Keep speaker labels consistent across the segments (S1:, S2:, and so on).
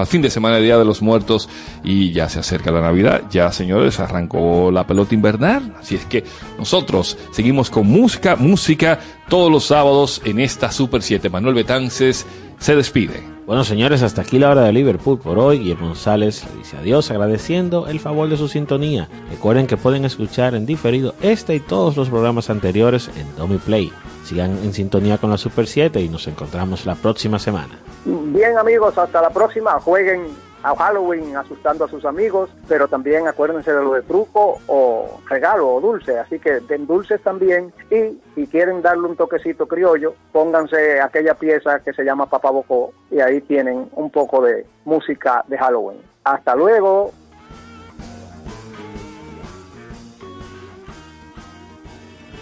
S1: a fin de semana, Día de los Muertos, y ya se acerca la Navidad. Ya, señores, arrancó la pelota invernal. Así es que nosotros seguimos con música, música todos los sábados en esta Super 7. Manuel Betances se despide.
S2: Bueno, señores, hasta aquí la hora de Liverpool por hoy. Guillermo González le dice adiós agradeciendo el favor de su sintonía. Recuerden que pueden escuchar en diferido este y todos los programas anteriores en Domi Play. Sigan en sintonía con la Super 7 y nos encontramos la próxima semana.
S3: Bien amigos, hasta la próxima. Jueguen a Halloween asustando a sus amigos, pero también acuérdense de lo de truco o regalo o dulce, así que den dulces también y si quieren darle un toquecito criollo, pónganse aquella pieza que se llama Papá Bocó y ahí tienen un poco de música de Halloween. Hasta luego.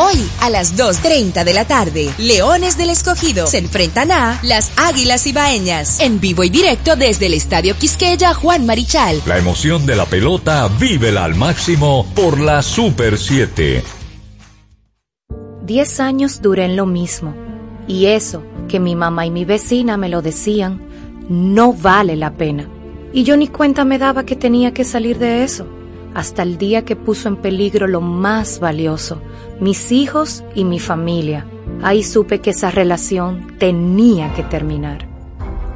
S4: Hoy a las 2.30 de la tarde, Leones del Escogido se enfrentan a las Águilas Ibaeñas en vivo y directo desde el Estadio Quisqueya Juan Marichal.
S5: La emoción de la pelota vívela al máximo por la Super 7.
S6: Diez años duré en lo mismo. Y eso, que mi mamá y mi vecina me lo decían, no vale la pena. Y yo ni cuenta me daba que tenía que salir de eso, hasta el día que puso en peligro lo más valioso, mis hijos y mi familia. Ahí supe que esa relación tenía que terminar.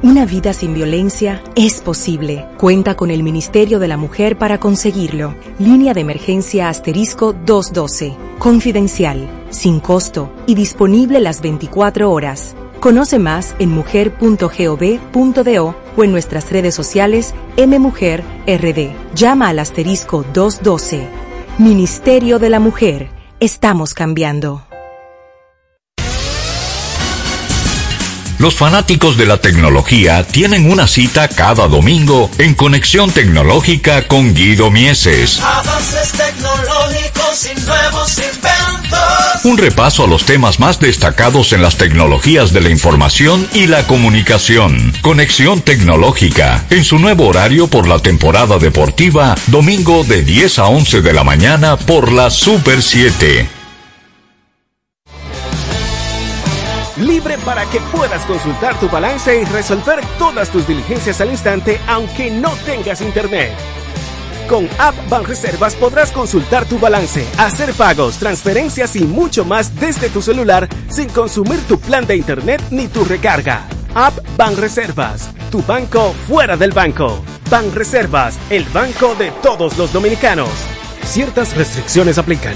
S7: Una vida sin violencia es posible. Cuenta con el Ministerio de la Mujer para conseguirlo. Línea de emergencia asterisco 212. Confidencial, sin costo y disponible las 24 horas. Conoce más en mujer.gov.do o en nuestras redes sociales MMujerRD. Llama al asterisco 212. Ministerio de la Mujer. Estamos cambiando.
S5: Los fanáticos de la tecnología tienen una cita cada domingo en Conexión Tecnológica con Guido Mieses.
S8: Avances tecnológicos.
S5: Un repaso a los temas más destacados en las tecnologías de la información y la comunicación. Conexión Tecnológica, en su nuevo horario por la temporada deportiva, domingo de 10 a 11 de la mañana por la Super 7.
S9: libre para que puedas consultar tu balance y resolver todas tus diligencias al instante aunque no tengas internet. Con App Banreservas podrás consultar tu balance, hacer pagos, transferencias y mucho más desde tu celular sin consumir tu plan de internet ni tu recarga. App Banreservas, tu banco fuera del banco. Banreservas, el banco de todos los dominicanos. Ciertas restricciones aplican.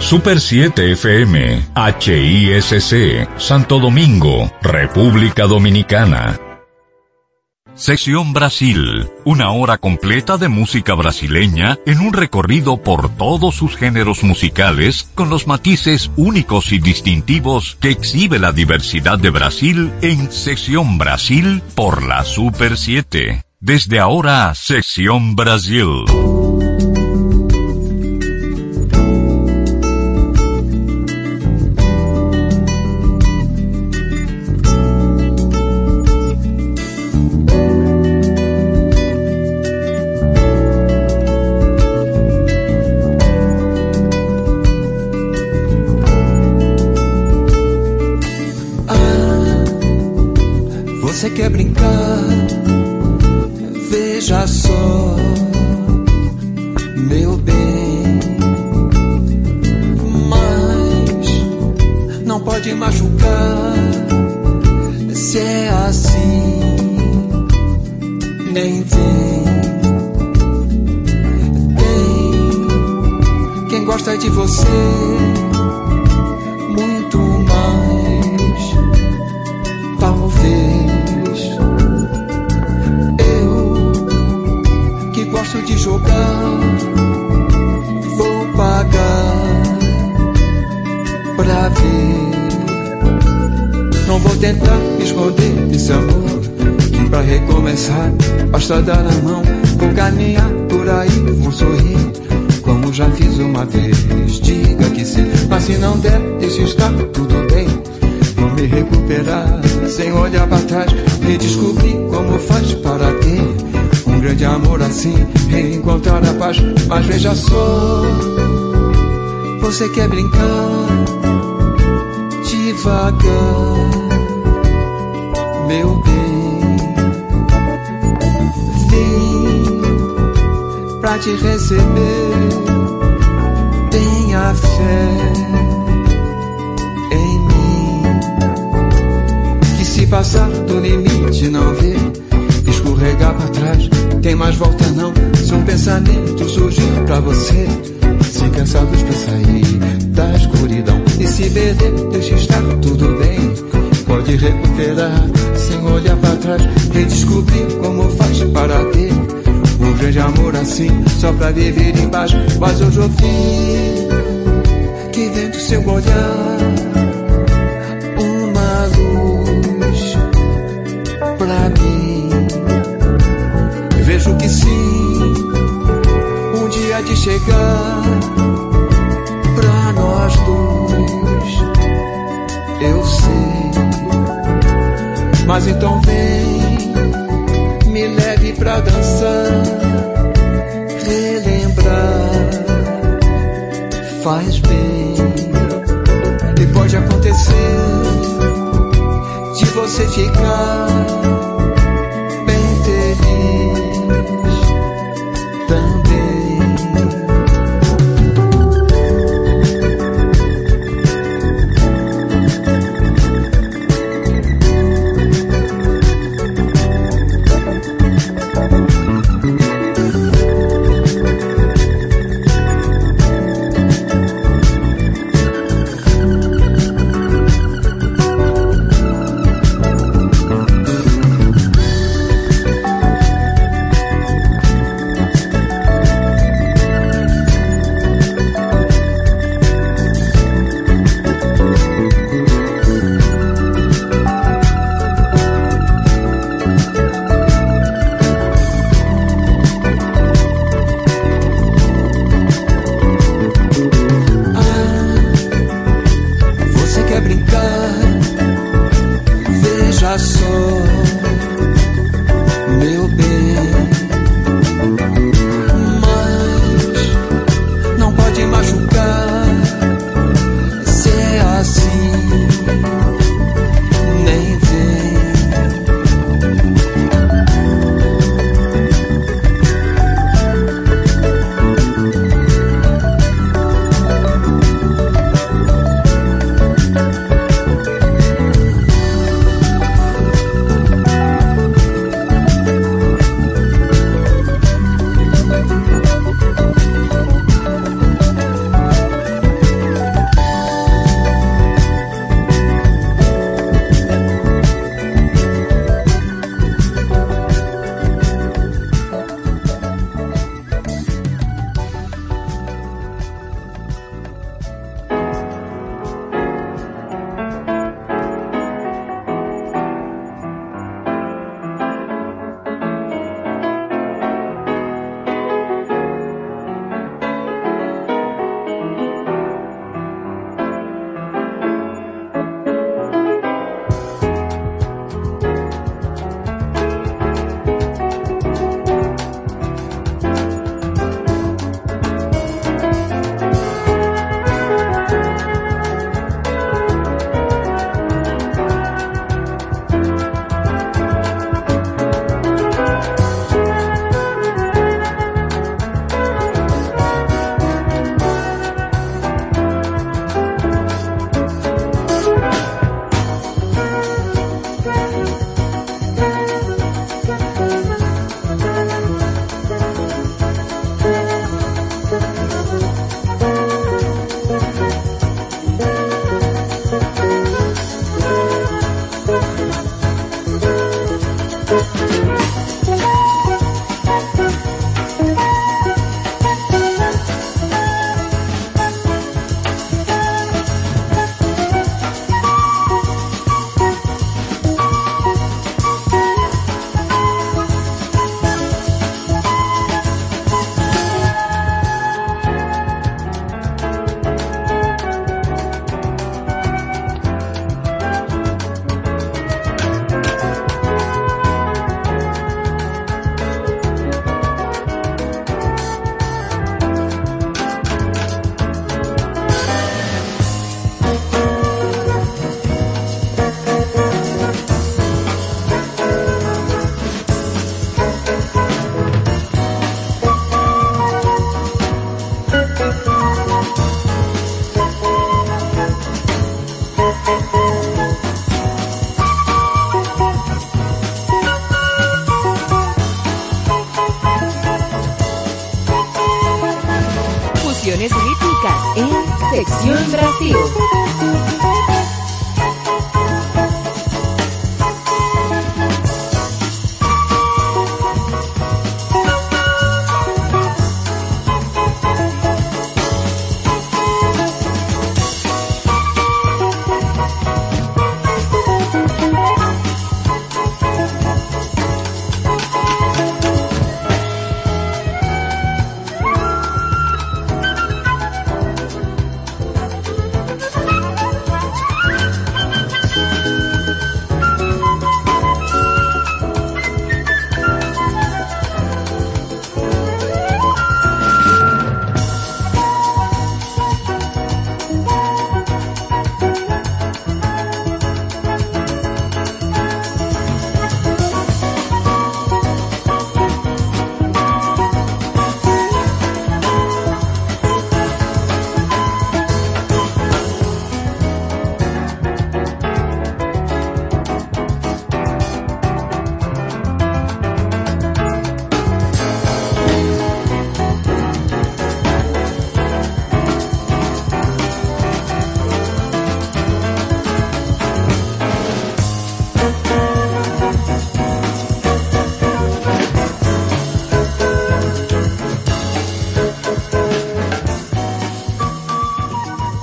S5: Super 7 FM, HISC, Santo Domingo, República Dominicana. Sección Brasil, una hora completa de música brasileña en un recorrido por todos sus géneros musicales con los matices únicos y distintivos que exhibe la diversidad de Brasil en Sección Brasil por la Super 7. Desde ahora, Sección Brasil.
S10: Você, se
S11: cansados pra sair da escuridão e se perder, deixa estar tudo bem. Pode recuperar sem olhar pra trás, redescobrir como faz para ter um grande amor assim, só pra viver em paz. Mas hoje ouvi que vem do seu olhar chegar pra nós dois. Eu sei, mas então vem, me leve pra dançar, relembrar, faz bem. E pode acontecer de você ficar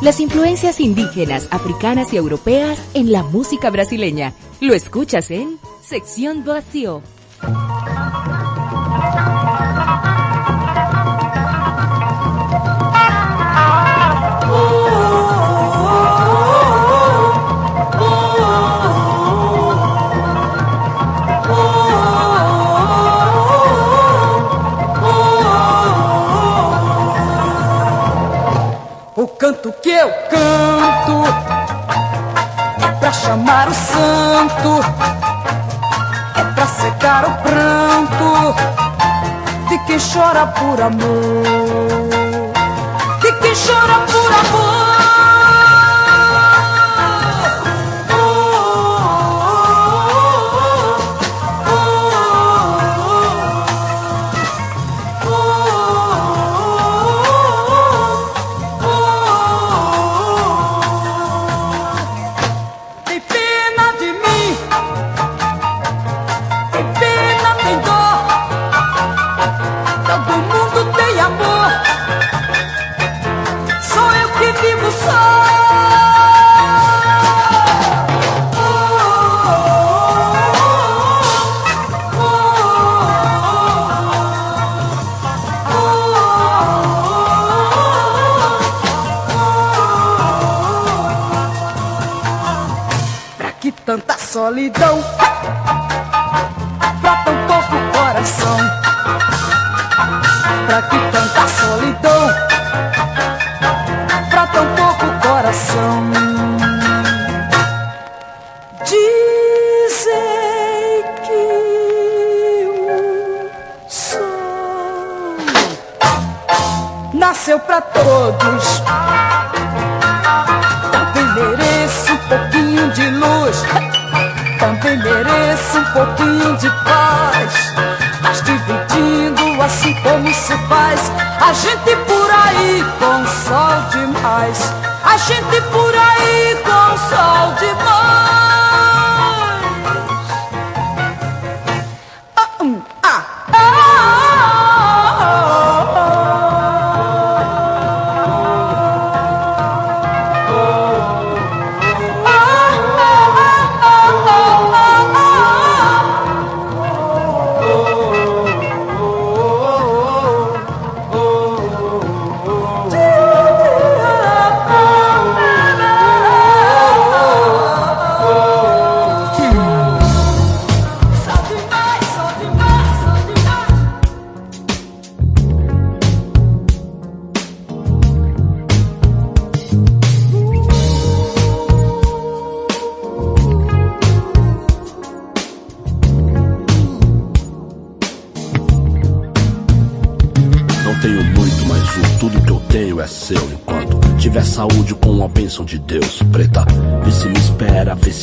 S12: las influencias indígenas, africanas y europeas en la música brasileña. Lo escuchas en Sección Vacío.
S13: canto que eu canto é pra chamar o santo, é pra secar o pranto de quem chora por amor, de quem chora por amor. pra que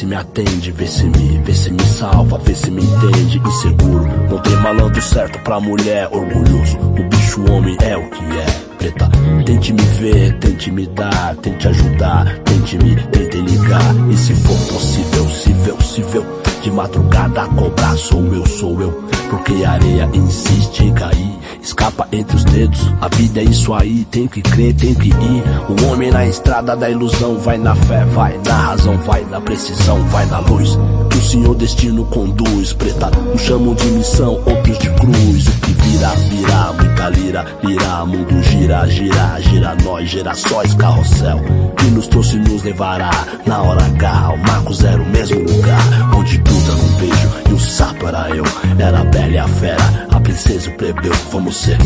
S13: se
S14: me atende, vê se me, vê se me salva, vê se me entende, inseguro. Não tem malandro certo pra mulher, orgulhoso. O bicho homem é o que é. Preta. Tente me ver, tente me dar, tente ajudar, tente me, tente ligar. E se for possível, se vê, se vê, de madrugada cobrar, sou eu, sou eu. Porque a areia insiste em cair escapa entre os dedos. A vida é isso aí, tem que crer, tem que ir. O homem na estrada da ilusão vai na fé, vai na razão, vai na precisão, vai na luz. Que o Senhor destino conduz, preta. Uns chamam de missão, outros de cruz. O que virá, virá, muita lira, lira, mundo gira, gira, gira nós, gerações, carrossel. Que nos trouxe nos levará na hora H. O Marcos era o mesmo lugar, onde tudo era um beijo e o sapo era eu. Era a bela e a fera, a princesa o plebeu, vamos ser.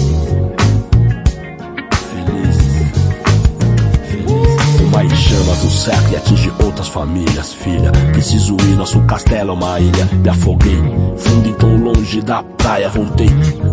S14: Uma chamas no cerco e atinge outras famílias, filha. Preciso ir, nosso castelo é uma ilha. Me afoguei, fundo então longe da praia, voltei.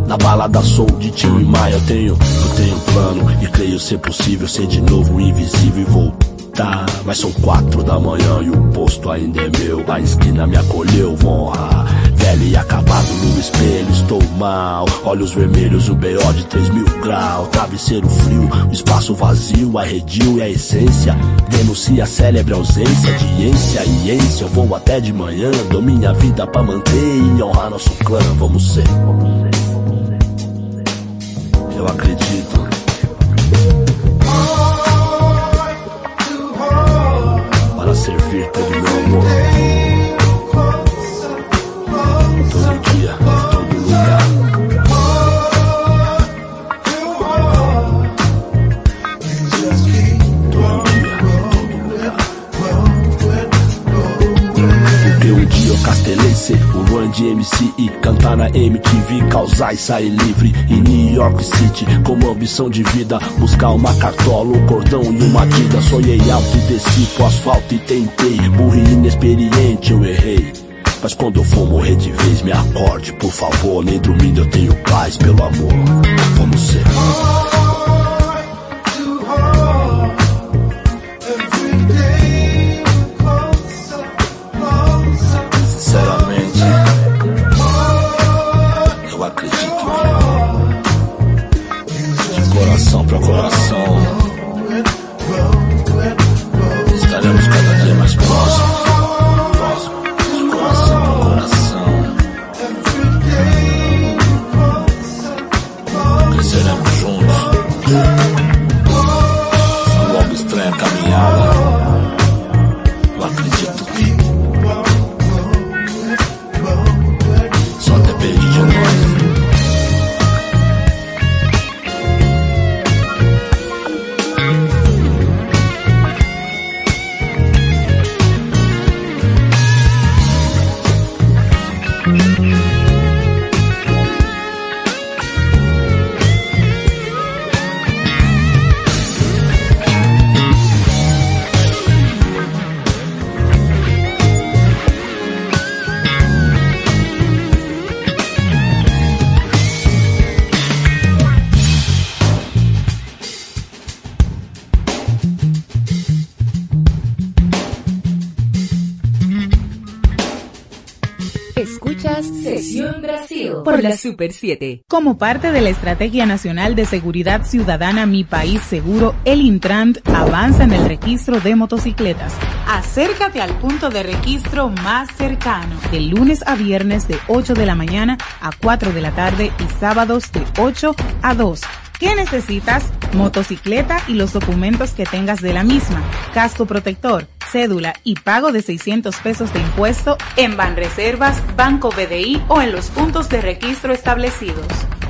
S14: Na balada sou de Tim e Maia, eu tenho, eu tenho plano e creio ser possível ser de novo invisível e voltar. Mas são quatro da manhã e o posto ainda é meu. A esquina me acolheu, vou honrar. Velho e acabado no espelho, estou mal. Olhos vermelhos, o BO de 3 mil graus. Travesseiro frio, o espaço vazio, arredio e a essência. Denuncia a célebre ausência de ência e ência. Eu vou até de manhã, dou minha vida pra manter e honrar nosso clã. Vamos ser. Eu acredito. Ser o Run de MC e cantar na MTV, causar e sair livre em New York City. Como ambição de vida, buscar uma cartola, um cordão e uma tida. Sonhei alto e desci pro asfalto e tentei. Burro e inexperiente, eu errei. Mas quando eu for morrer de vez, me acorde, por favor. Nem dormindo eu tenho paz, pelo amor. Vamos ser.
S15: La Super 7.
S16: Como parte de la Estrategia Nacional de Seguridad Ciudadana Mi País Seguro, el Intrant avanza en el registro de motocicletas. Acércate al punto de registro más cercano, de lunes a viernes de 8 de la mañana a 4 de la tarde y sábados de 8 a 2. ¿Qué necesitas? Motocicleta y los documentos que tengas de la misma, casco protector, cédula y pago de 600 pesos de impuesto en Banreservas, Banco BDI o en los puntos de registro establecidos.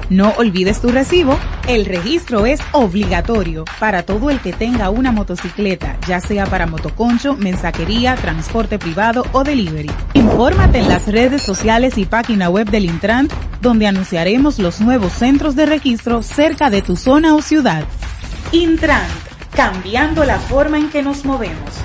S16: No olvides tu recibo. El registro es obligatorio para todo el que tenga una motocicleta, ya sea para motoconcho, mensajería, transporte privado o delivery. Infórmate en las redes sociales y página web del Intran, donde anunciaremos los nuevos centros de registro cerca de tu zona o ciudad. Intran, cambiando la forma en que nos movemos.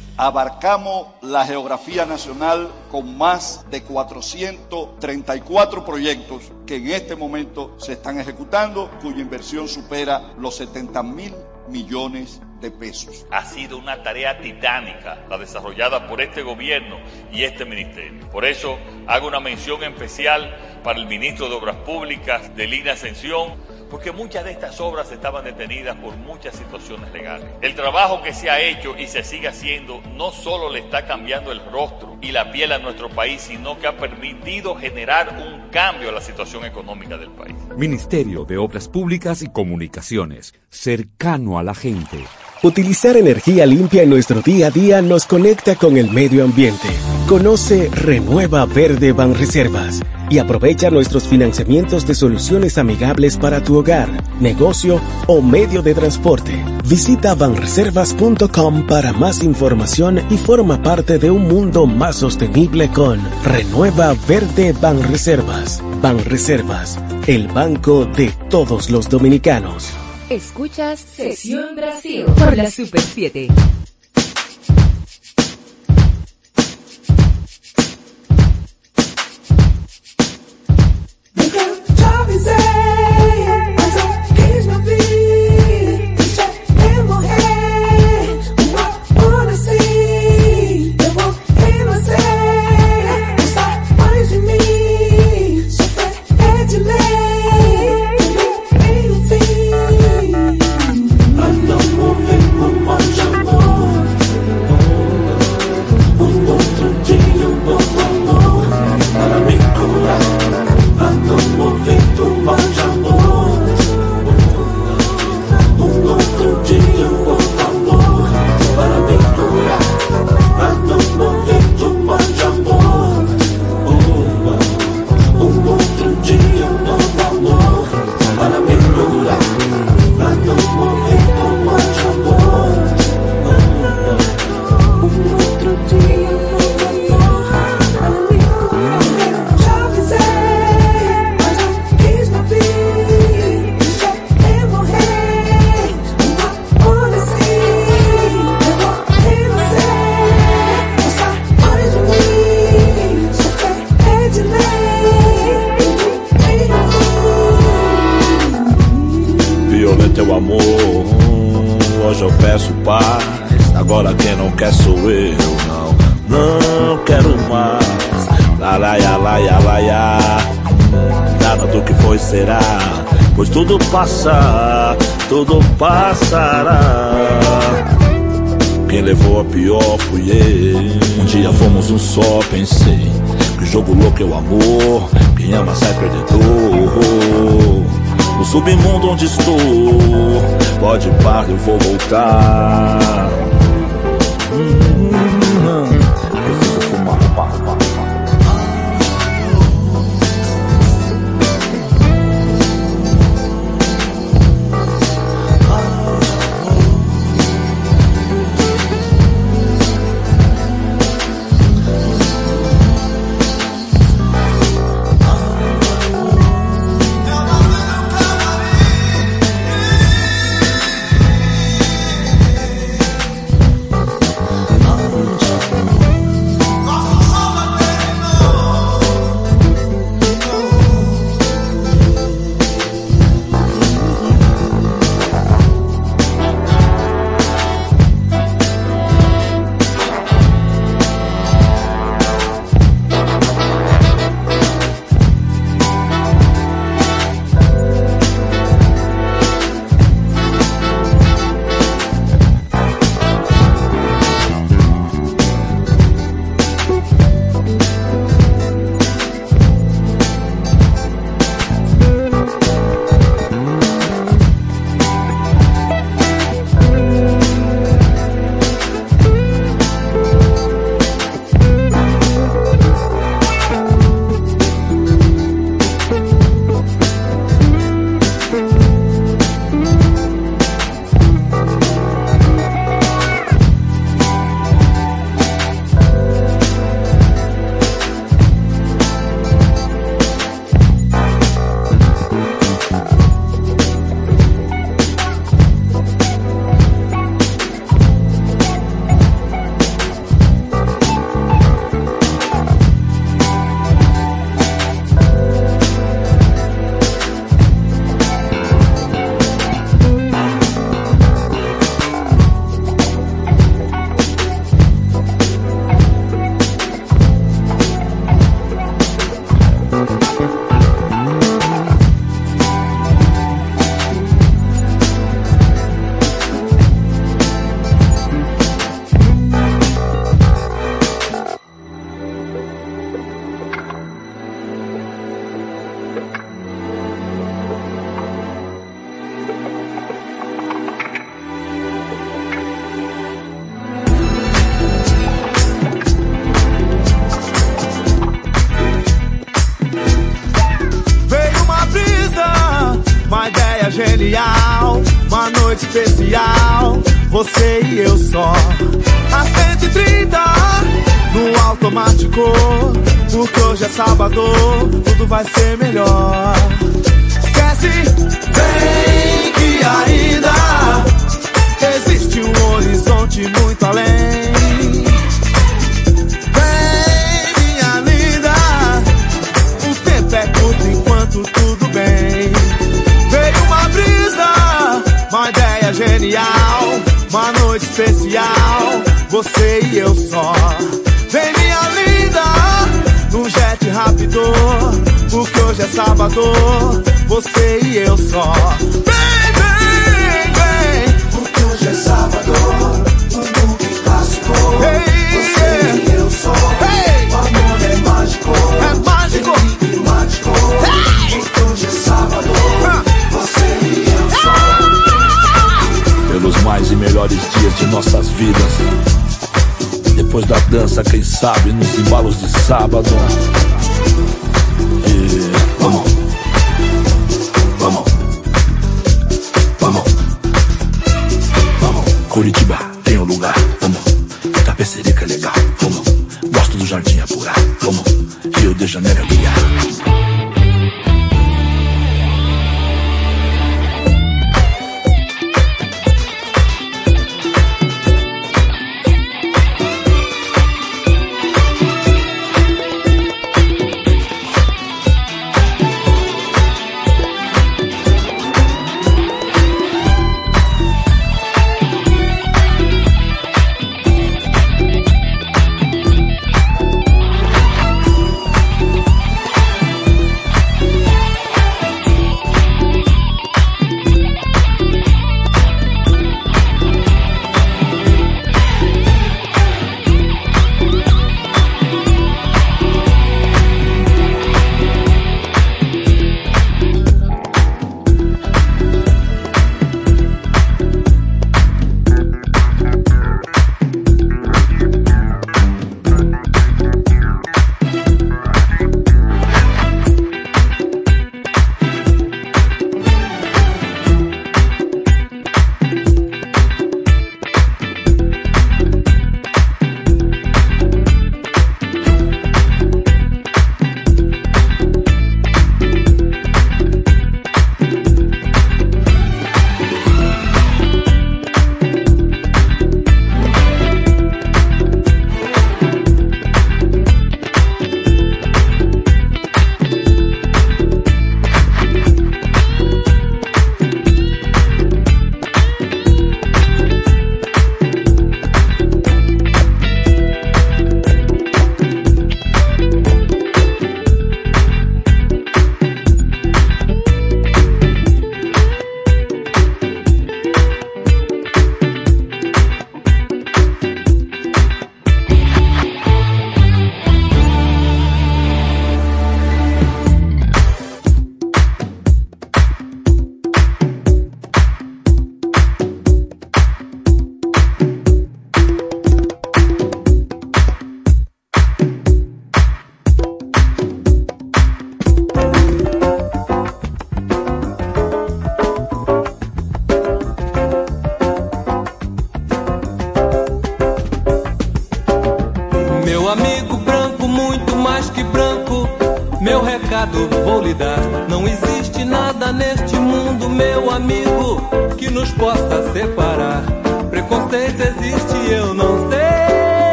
S17: Abarcamos la geografía nacional con más de 434 proyectos que en este momento se están ejecutando, cuya inversión supera los 70 mil millones de pesos.
S18: Ha sido una tarea titánica la desarrollada por este gobierno y este ministerio. Por eso hago una mención especial para el ministro de Obras Públicas de Lina Ascensión, porque muchas de estas obras estaban detenidas por muchas situaciones legales. El trabajo que se ha hecho y se sigue haciendo no solo le está cambiando el rostro y la piel a nuestro país, sino que ha permitido generar un cambio a la situación económica del país.
S19: Ministerio de Obras Públicas y Comunicaciones, cercano a la gente.
S9: Utilizar energía limpia en nuestro día a día nos conecta con el medio ambiente. Conoce Renueva Verde Banreservas y aprovecha nuestros financiamientos de soluciones amigables para tu hogar, negocio o medio de transporte. Visita banreservas.com para más información y forma parte de un mundo más sostenible con Renueva Verde Banreservas. Banreservas, el banco de todos los dominicanos.
S12: Escuchas Sesión Brasil
S15: Por la Super 7.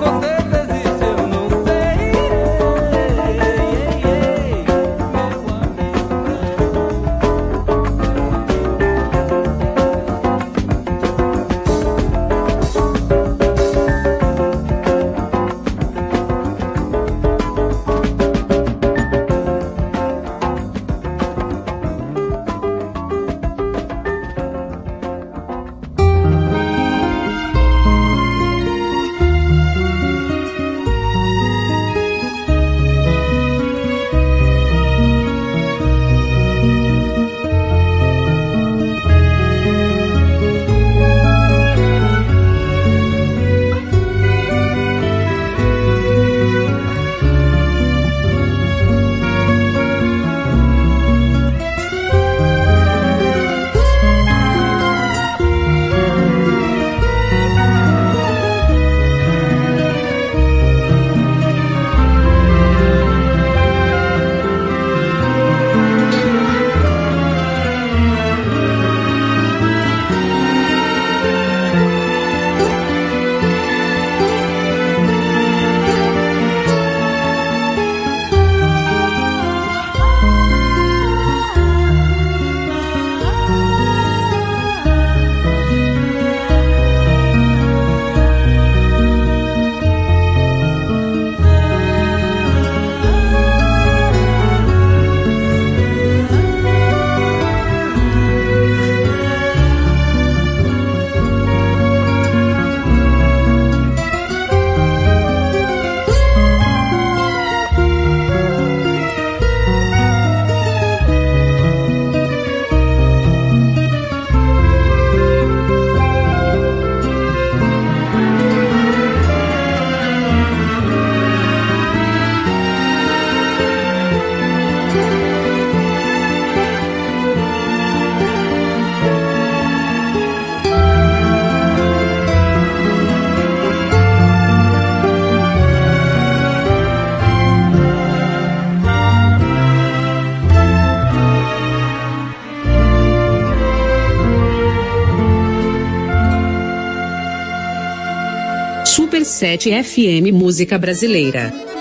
S20: Preconceito
S21: 7 FM Música Brasileira.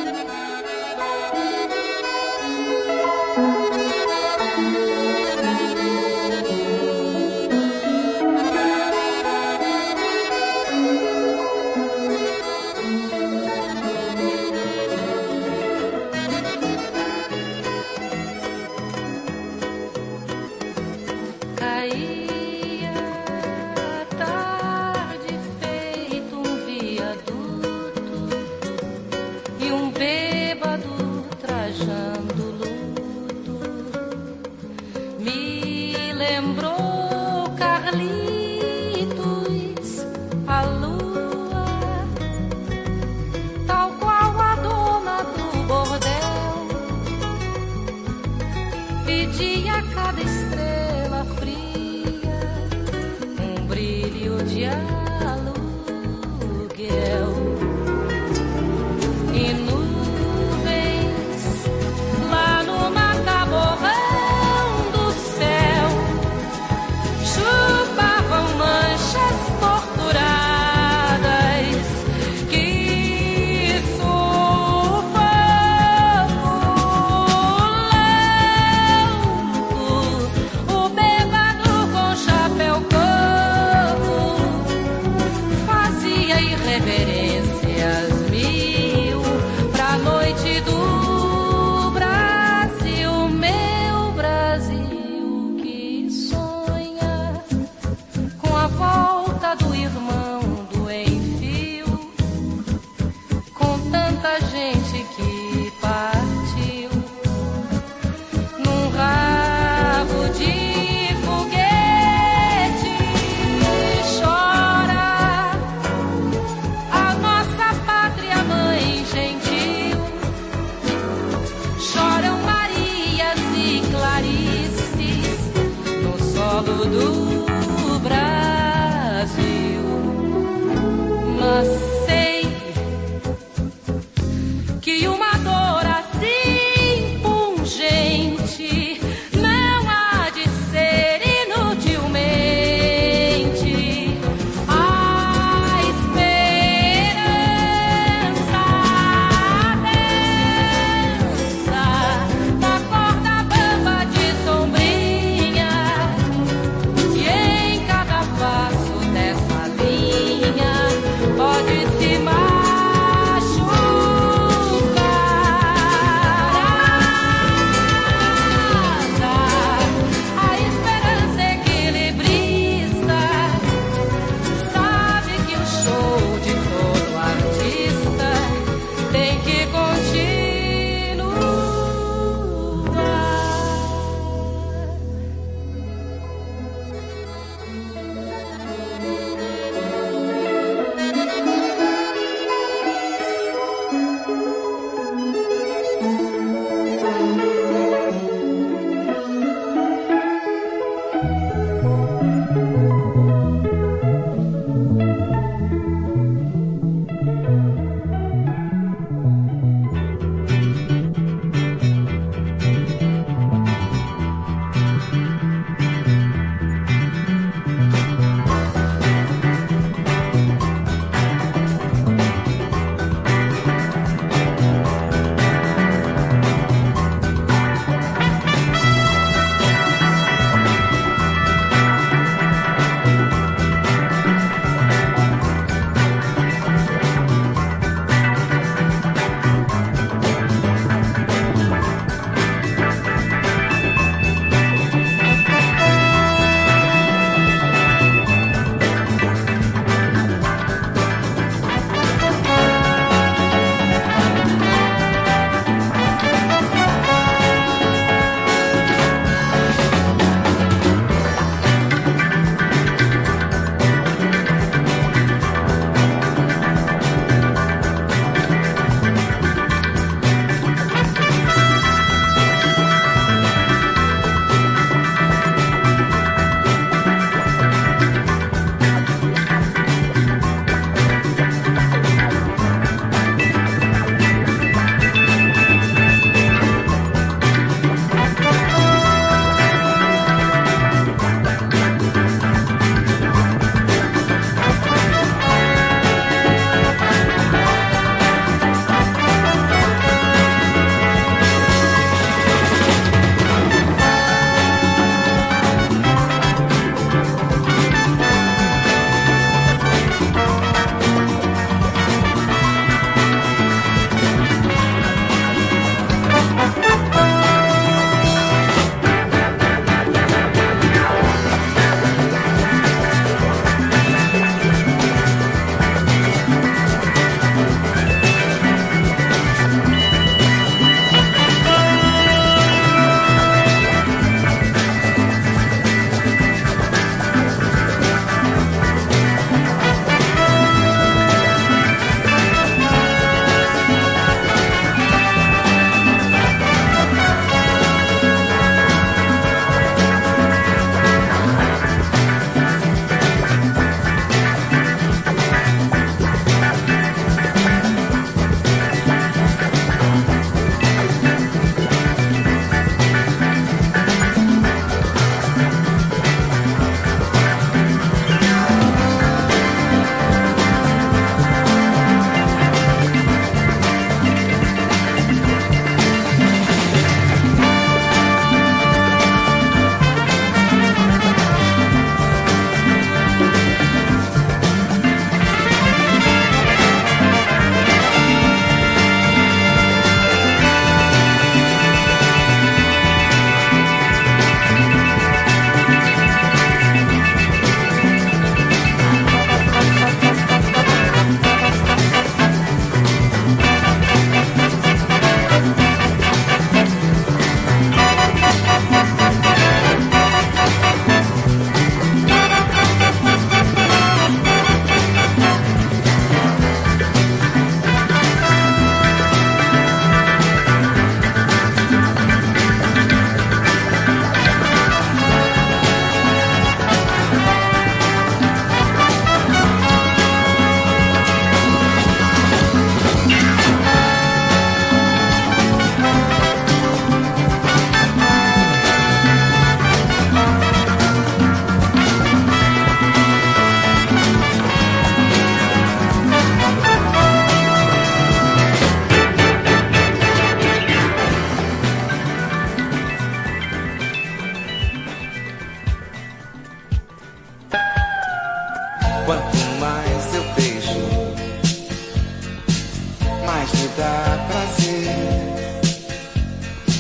S22: Mais me dá prazer.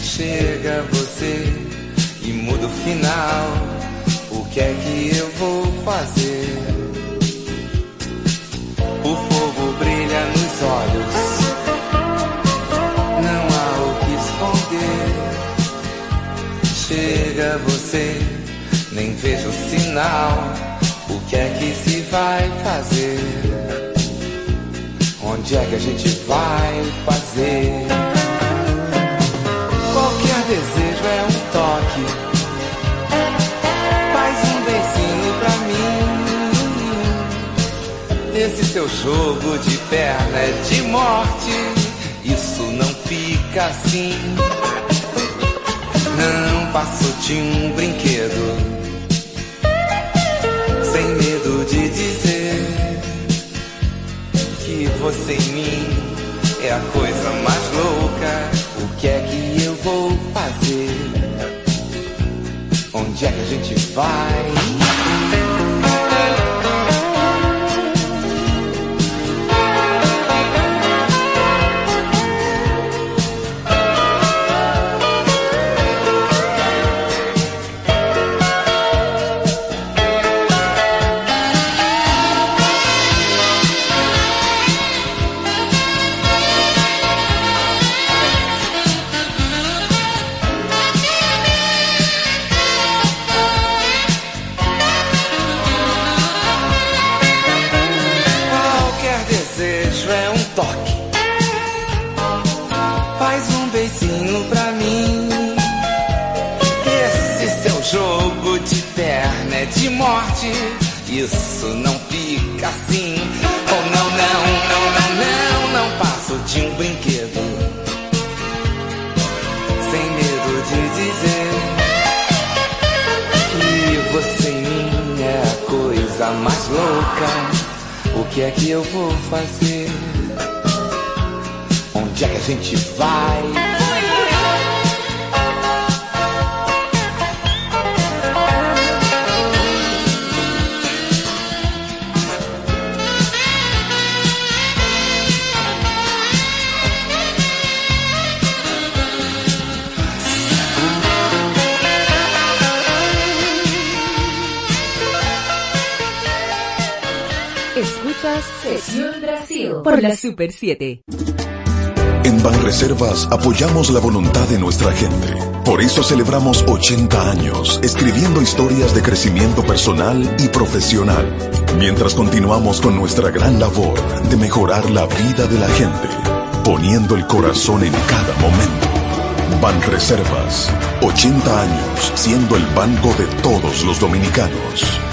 S22: Chega você e muda o final. O que é que eu vou fazer? O fogo brilha nos olhos. Não há o que esconder. Chega você, nem vejo sinal. O que é que se vai fazer? Onde é que a gente vai fazer? Qualquer desejo é um toque. Faz um beicinho pra mim. Esse seu jogo de perna é de morte. Isso não fica assim. Não passo de um brinquedo sem medo de dizer que você em mim é a coisa mais louca. O que é que eu vou fazer? Onde é que a gente vai? Isso não fica assim. Oh, não, não, não, não, não. Não passo de um brinquedo. Sem medo de dizer que você é a coisa mais louca. O que é que eu vou fazer? Onde é que a gente vai?
S4: Sesión Brasil por la Super 7.
S23: En Banreservas apoyamos la voluntad de nuestra gente. Por eso celebramos 80 años escribiendo historias de crecimiento personal y profesional, mientras continuamos con nuestra gran labor de mejorar la vida de la gente, poniendo el corazón en cada momento. Banreservas, 80 años siendo el banco de todos los dominicanos.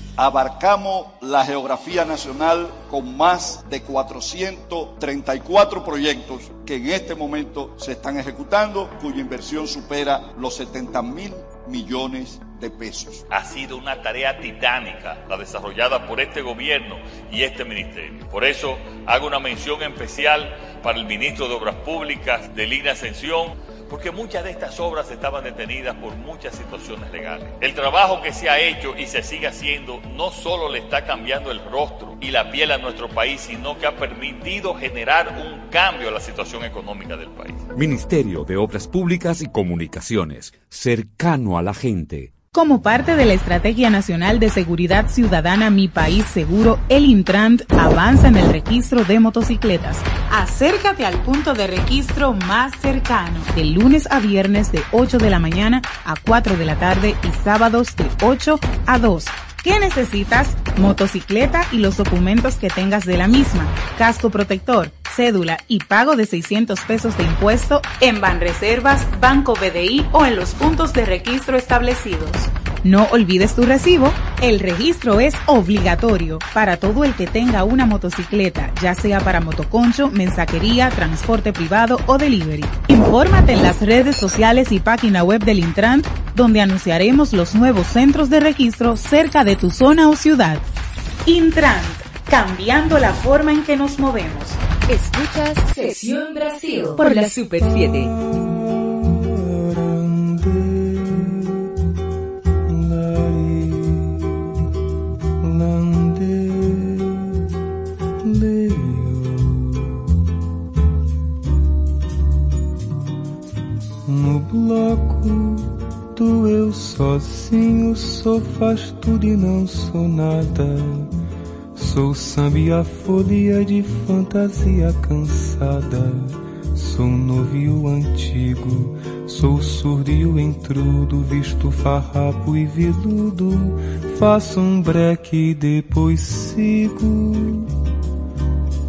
S17: Abarcamos la geografía nacional con más de 434 proyectos que en este momento se están ejecutando, cuya inversión supera los 70 mil millones de pesos.
S18: Ha sido una tarea titánica la desarrollada por este gobierno y este ministerio. Por eso hago una mención especial para el ministro de Obras Públicas de Línea Ascensión, porque muchas de estas obras estaban detenidas por muchas situaciones legales. El trabajo que se ha hecho y se sigue haciendo no solo le está cambiando el rostro y la piel a nuestro país, sino que ha permitido generar un cambio a la situación económica del país.
S5: Ministerio de Obras Públicas y Comunicaciones, cercano a la gente.
S16: Como parte de la Estrategia Nacional de Seguridad Ciudadana Mi País Seguro, el Intrant avanza en el registro de motocicletas. Acércate al punto de registro más cercano, de lunes a viernes de 8 de la mañana a 4 de la tarde y sábados de 8 a 2. ¿Qué necesitas? Motocicleta y los documentos que tengas de la misma, casco protector, cédula y pago de 600 pesos de impuesto en Banreservas, Banco BDI o en los puntos de registro establecidos. No olvides tu recibo. El registro es obligatorio para todo el que tenga una motocicleta, ya sea para motoconcho, mensajería, transporte privado o delivery. Infórmate en las redes sociales y página web del Intran, donde anunciaremos los nuevos centros de registro cerca de tu zona o ciudad. Intran, cambiando la forma en que nos movemos.
S12: Escuchas Sesión Brasil por la Super 7.
S24: Bloco do eu sozinho sou faz tudo e não sou nada. Sou samba e a folia de fantasia cansada. Sou novo e o antigo, sou surdo e o intrudo, visto farrapo e veludo. Faço um breque e depois sigo.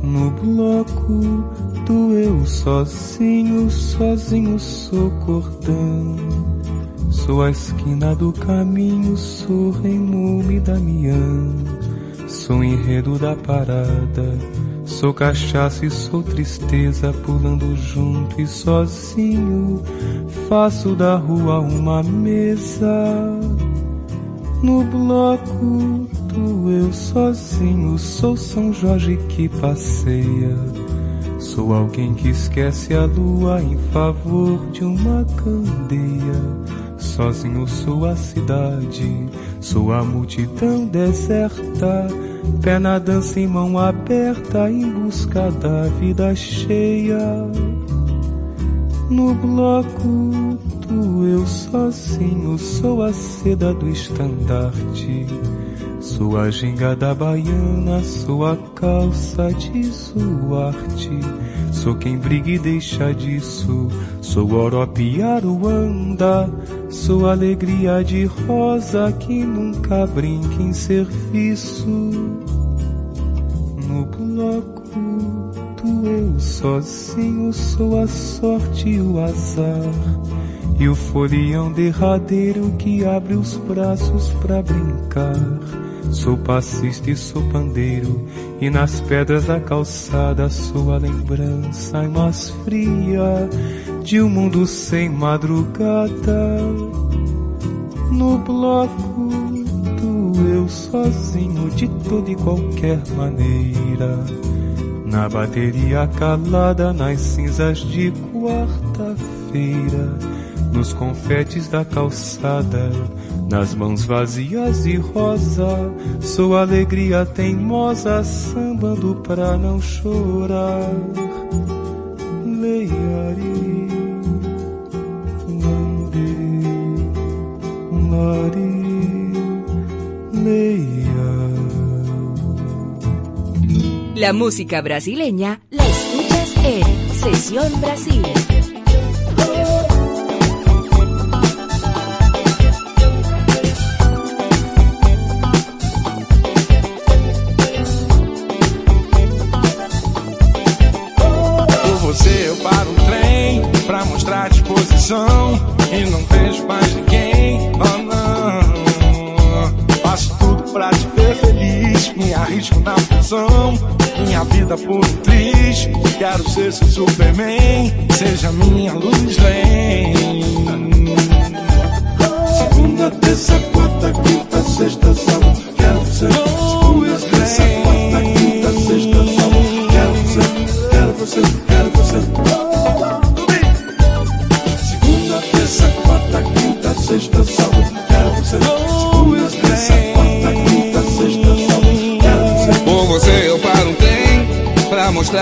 S24: No bloco do eu sozinho, sozinho sou cordão. Sou a esquina do caminho, sou Raimundo e Damião. Sou enredo da parada, sou cachaça e sou tristeza, pulando junto e sozinho. Faço da rua uma mesa. No bloco do eu sozinho, sou São Jorge que passeia. Sou alguém que esquece a lua em favor de uma candeia. Sozinho sou a cidade, sou a multidão deserta. Pé na dança em mão aberta em busca da vida cheia. No bloco do eu sozinho, sou a seda do estandarte. Sou a ginga da baiana, sou a calça de Zuarte. Sou quem briga e deixa disso. Sou Orope Aruanda. Sou alegria de rosa que nunca brinca em serviço. No bloco do eu sozinho, sou a sorte e o azar. E o folião derradeiro que abre os braços pra brincar. Sou passista e sou pandeiro, e nas pedras da calçada sou a lembrança mais fria de um mundo sem madrugada. No bloco do eu sozinho, de toda e qualquer maneira. Na bateria calada, nas cinzas de quarta-feira, nos confetes da calçada nas mãos vazias e rosa, sou alegria teimosa, sambando pra não chorar. Leiari, lande, lari, leia.
S12: La música brasileña la escuchas en Sesión Brasil.
S25: Vida por triz, quero ser seu Superman, seja minha luz lente.
S24: Segunda, terça, quarta, quinta, sexta, sábado,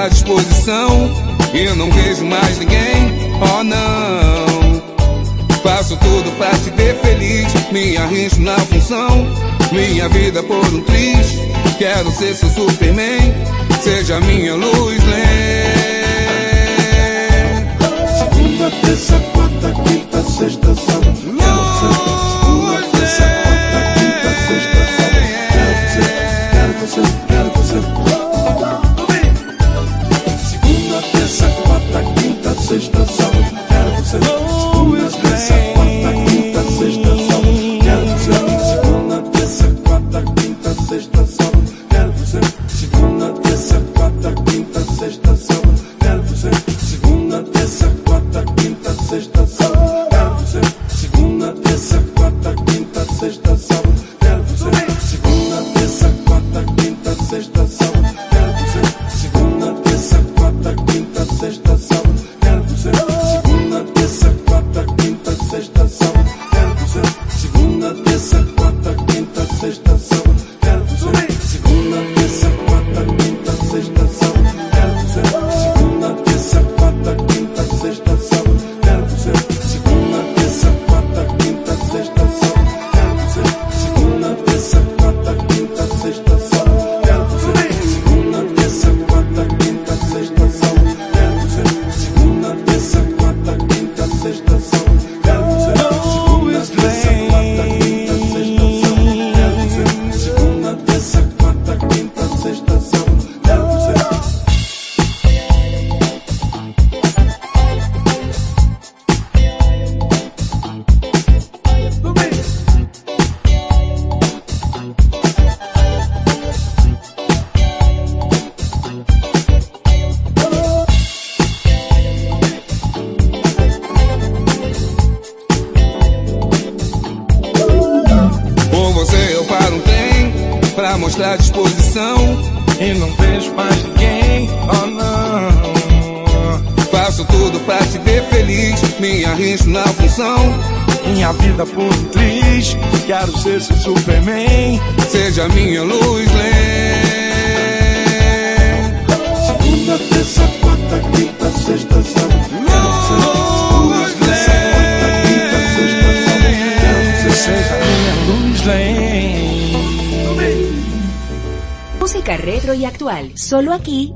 S25: mostrar disposição e não vejo mais ninguém. Oh não. Faço tudo pra te ver feliz, me arrisco na função. Minha vida por um triz, quero ser seu Superman, seja minha luz
S24: Segunda, terça, quarta, quinta, sexta, sábado, sexta
S12: só.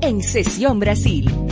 S12: En Sesión Brasil.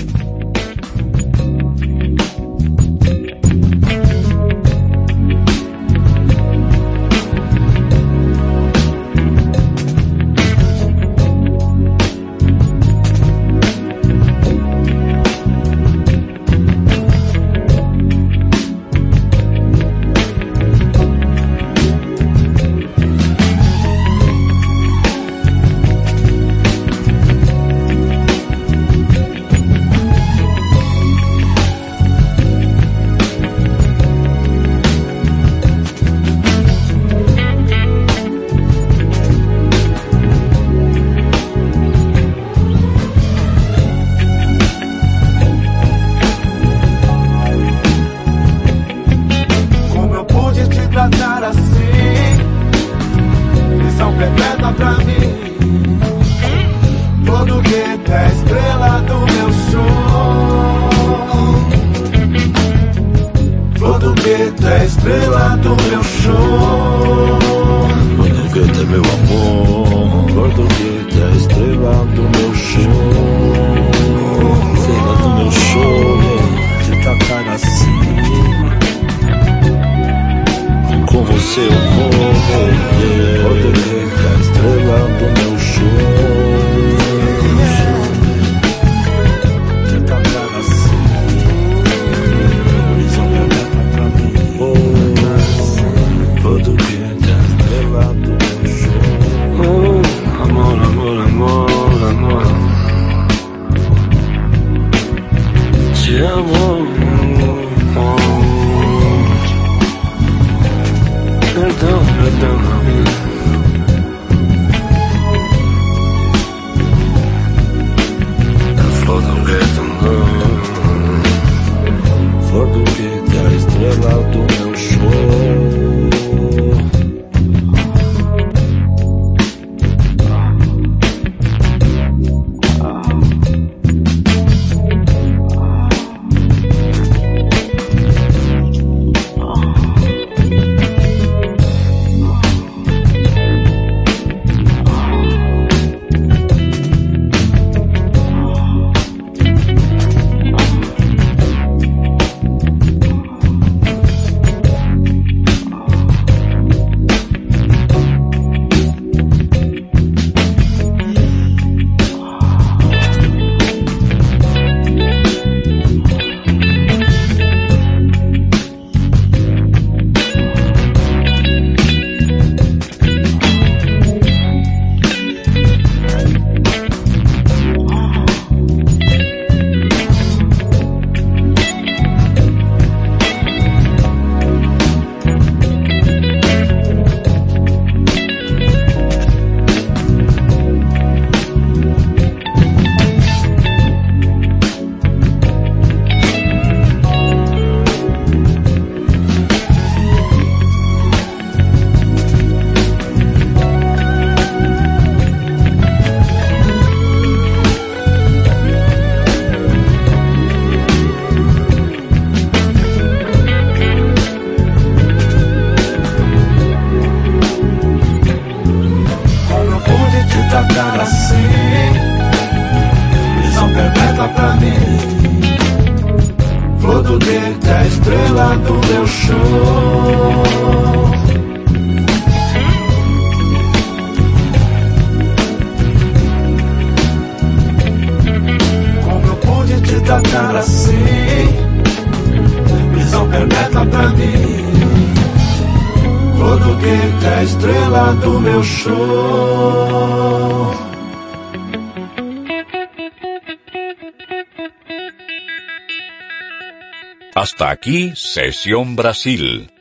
S5: Aquí, Sesión Brasil.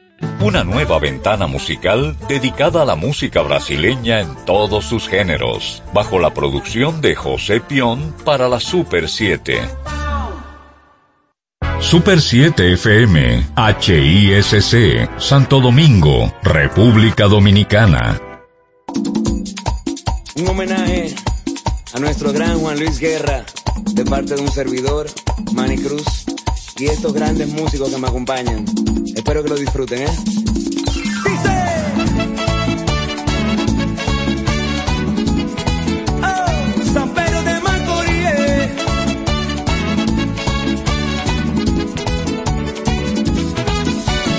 S5: Una nueva ventana musical dedicada a la música brasileña en todos sus géneros, bajo la producción de José Pion para la Super 7. Super 7 FM, HISC, Santo Domingo, República Dominicana.
S26: Un homenaje a nuestro gran Juan Luis Guerra, de parte de un servidor, Manny Cruz, y estos grandes músicos que me acompañan. Espero que lo disfruten, ¿eh?
S27: Oh, San Pedro de Macorís.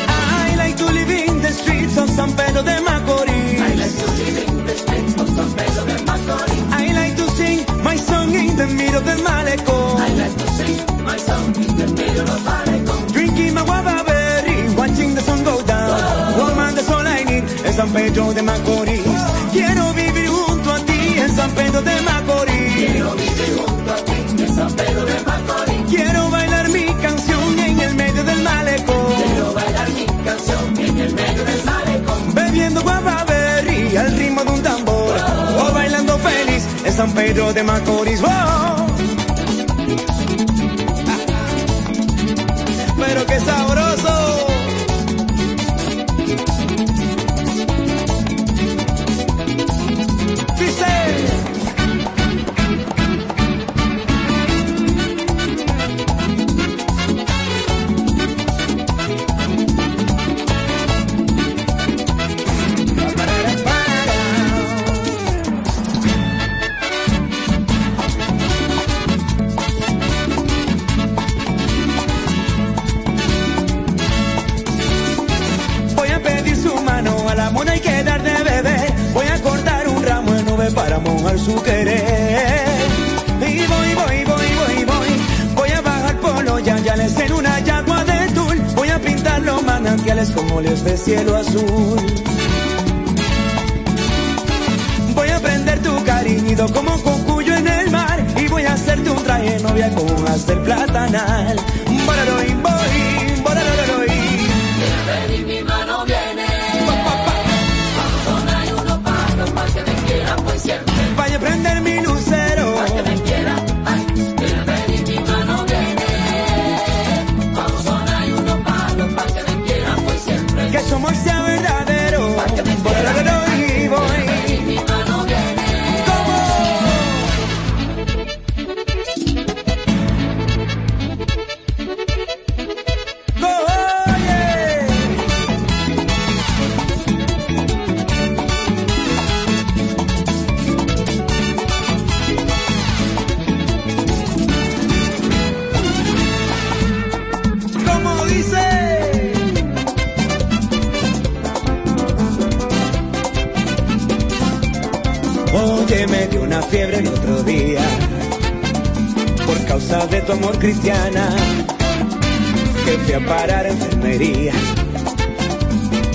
S27: I like to live in the streets of San Pedro de Macorís. I like to live in the streets of San Pedro de Macorís. I like to sing my song in the middle del malecón. Drinking my guava berry, watching the sun go down. Woman, that's all I need es San Pedro de Macorís. Quiero vivir junto a ti en San Pedro de Macorís. Quiero vivir junto a ti en San Pedro de Macorís. Quiero bailar mi canción en el medio del malecón. Quiero bailar mi canción en el medio del malecón. Bebiendo guava berry al ritmo de un tambor. O bailando feliz en San Pedro de Macorís. Pero qué sabroso. Manantiales como les de cielo azul. Voy a prender tu cariñito como cocuyo en el mar. Y voy a hacerte un traje novia con haz del platanal. Tu amor cristiana que fui a parar a enfermería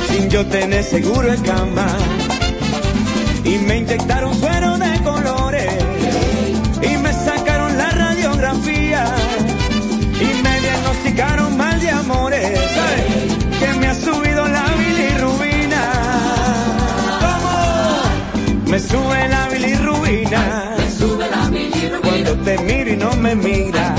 S27: sin yo tener seguro en cama y me inyectaron suero de colores y me sacaron la radiografía y me diagnosticaron mal de amores ¿sabes? que me ha subido la bilirrubina ¿Cómo? me sube la bilirrubina
S13: Sube la bilirrubina.
S27: cuando te miro y no me mira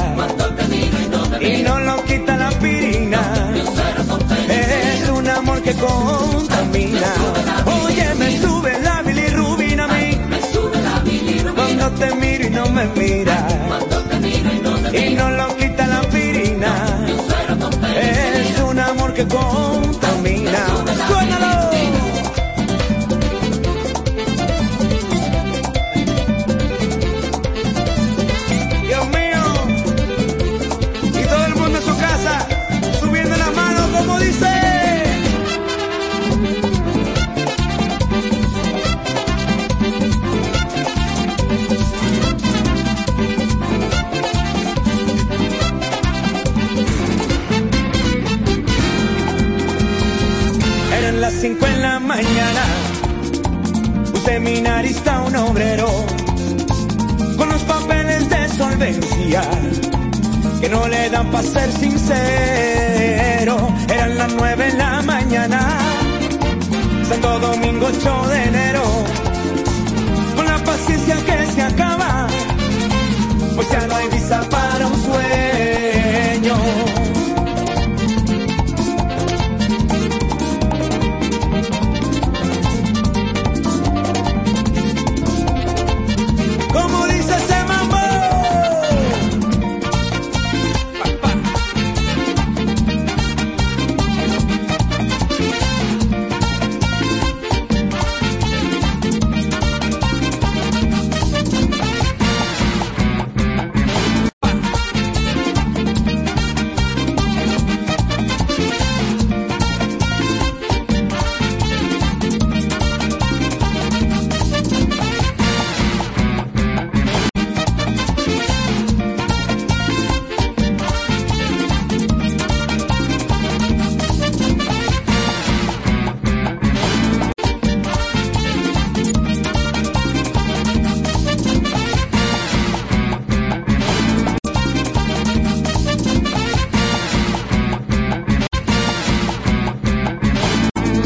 S27: contamina. Oye me sube la bilirrubina a mí. Cuando te miro y no me mira.
S13: Y no
S27: lo quita la aspirina. Es un amor que contamina mañana. Un seminarista, un obrero con los papeles de solvencia que no le dan para ser sincero. Eran las nueve en la mañana, Santo Domingo 8 de enero, con la paciencia que se acaba, pues ya no hay visa para